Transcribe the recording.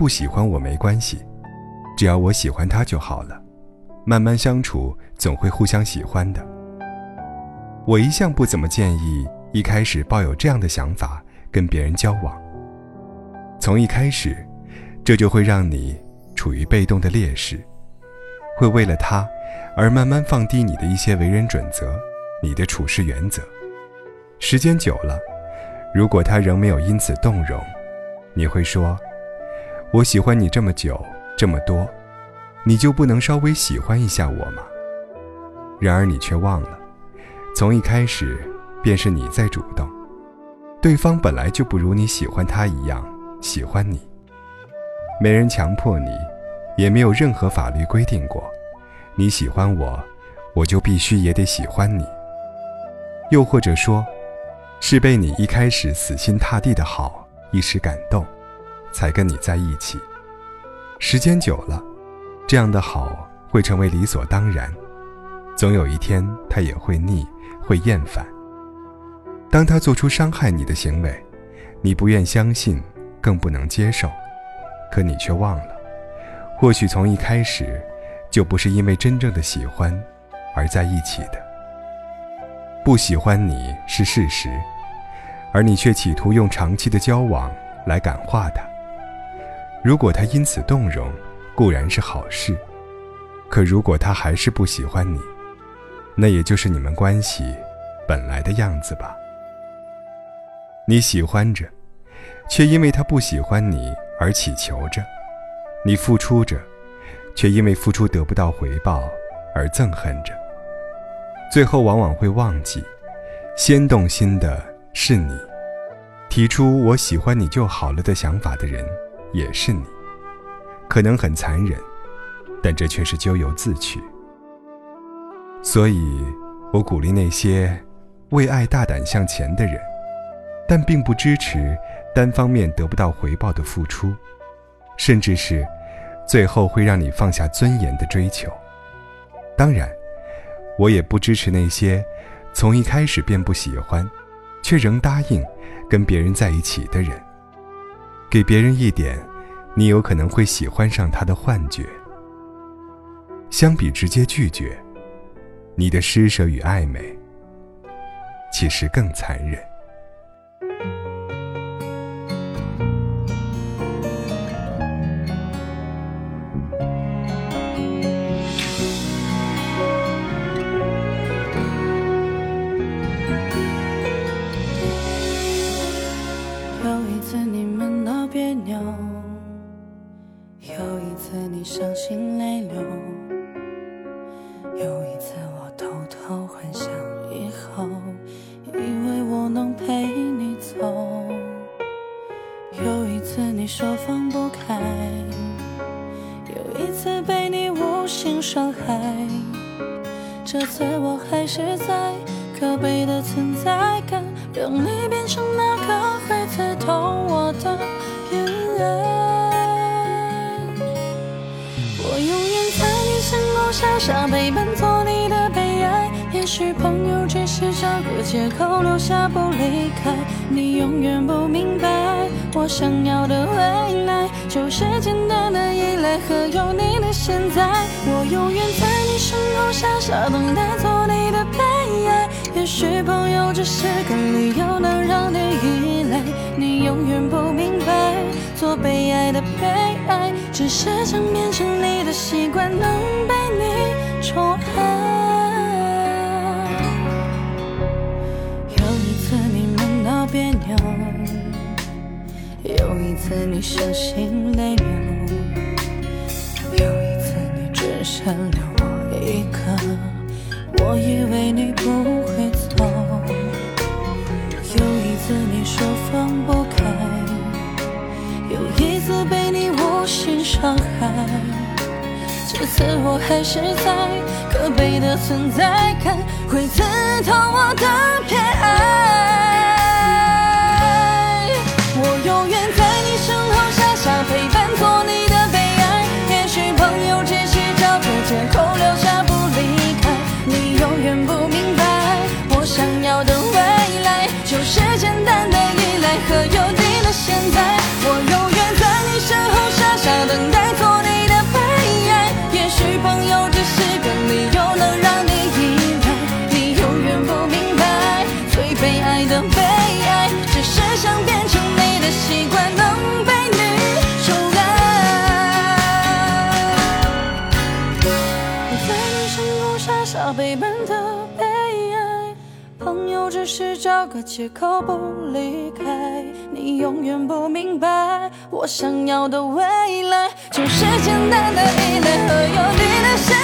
不喜欢我没关系，只要我喜欢他就好了。慢慢相处，总会互相喜欢的。我一向不怎么建议一开始抱有这样的想法跟别人交往。从一开始，这就会让你处于被动的劣势，会为了他而慢慢放低你的一些为人准则、你的处事原则。时间久了，如果他仍没有因此动容，你会说：“我喜欢你这么久，这么多，你就不能稍微喜欢一下我吗？”然而你却忘了，从一开始便是你在主动，对方本来就不如你喜欢他一样喜欢你。没人强迫你，也没有任何法律规定过，你喜欢我，我就必须也得喜欢你。又或者说，是被你一开始死心塌地的好一时感动，才跟你在一起。时间久了，这样的好会成为理所当然，总有一天他也会腻，会厌烦。当他做出伤害你的行为，你不愿相信，更不能接受，可你却忘了，或许从一开始，就不是因为真正的喜欢而在一起的。不喜欢你是事实，而你却企图用长期的交往来感化他。如果他因此动容，固然是好事；可如果他还是不喜欢你，那也就是你们关系本来的样子吧。你喜欢着，却因为他不喜欢你而祈求着；你付出着，却因为付出得不到回报而憎恨着。最后往往会忘记，先动心的是你，提出“我喜欢你就好了”的想法的人也是你。可能很残忍，但这却是咎由自取。所以，我鼓励那些为爱大胆向前的人，但并不支持单方面得不到回报的付出，甚至是最后会让你放下尊严的追求。当然。我也不支持那些从一开始便不喜欢，却仍答应跟别人在一起的人。给别人一点你有可能会喜欢上他的幻觉，相比直接拒绝，你的施舍与暧昧其实更残忍。伤心泪流，有一次我偷偷幻想以后，以为我能陪你走。有一次你说放不开，有一次被你无心伤害。这次我还是在可悲的存在感，让你变成那个会刺痛我的眼泪。永远在你身后傻傻陪伴做你的悲哀，也许朋友只是找个借口留下不离开。你永远不明白，我想要的未来就是简单的依赖和有你的现在。我永远在你身后傻傻等待做你的悲哀，也许朋友只是个理由能让你依赖。你永远不明白，做被爱的悲哀，只是想变成的习惯，能被。你宠爱，有一次你闷到别扭，有一次你伤心泪流，有一次你只剩留我一个，我也这次我还是在可悲的存在感，会刺痛我的偏爱。我永远在你身后傻傻陪伴，做你的悲哀。也许朋友只是找个借口留下不离开。你永远不明白，我想要的未来就是简单的依赖和有你的现在。我永的悲哀，只是想变成你的习惯，能被你宠爱。在你身后傻傻陪伴的悲哀，朋友只是找个借口不离开。你永远不明白，我想要的未来，就是简单的依赖和有你的。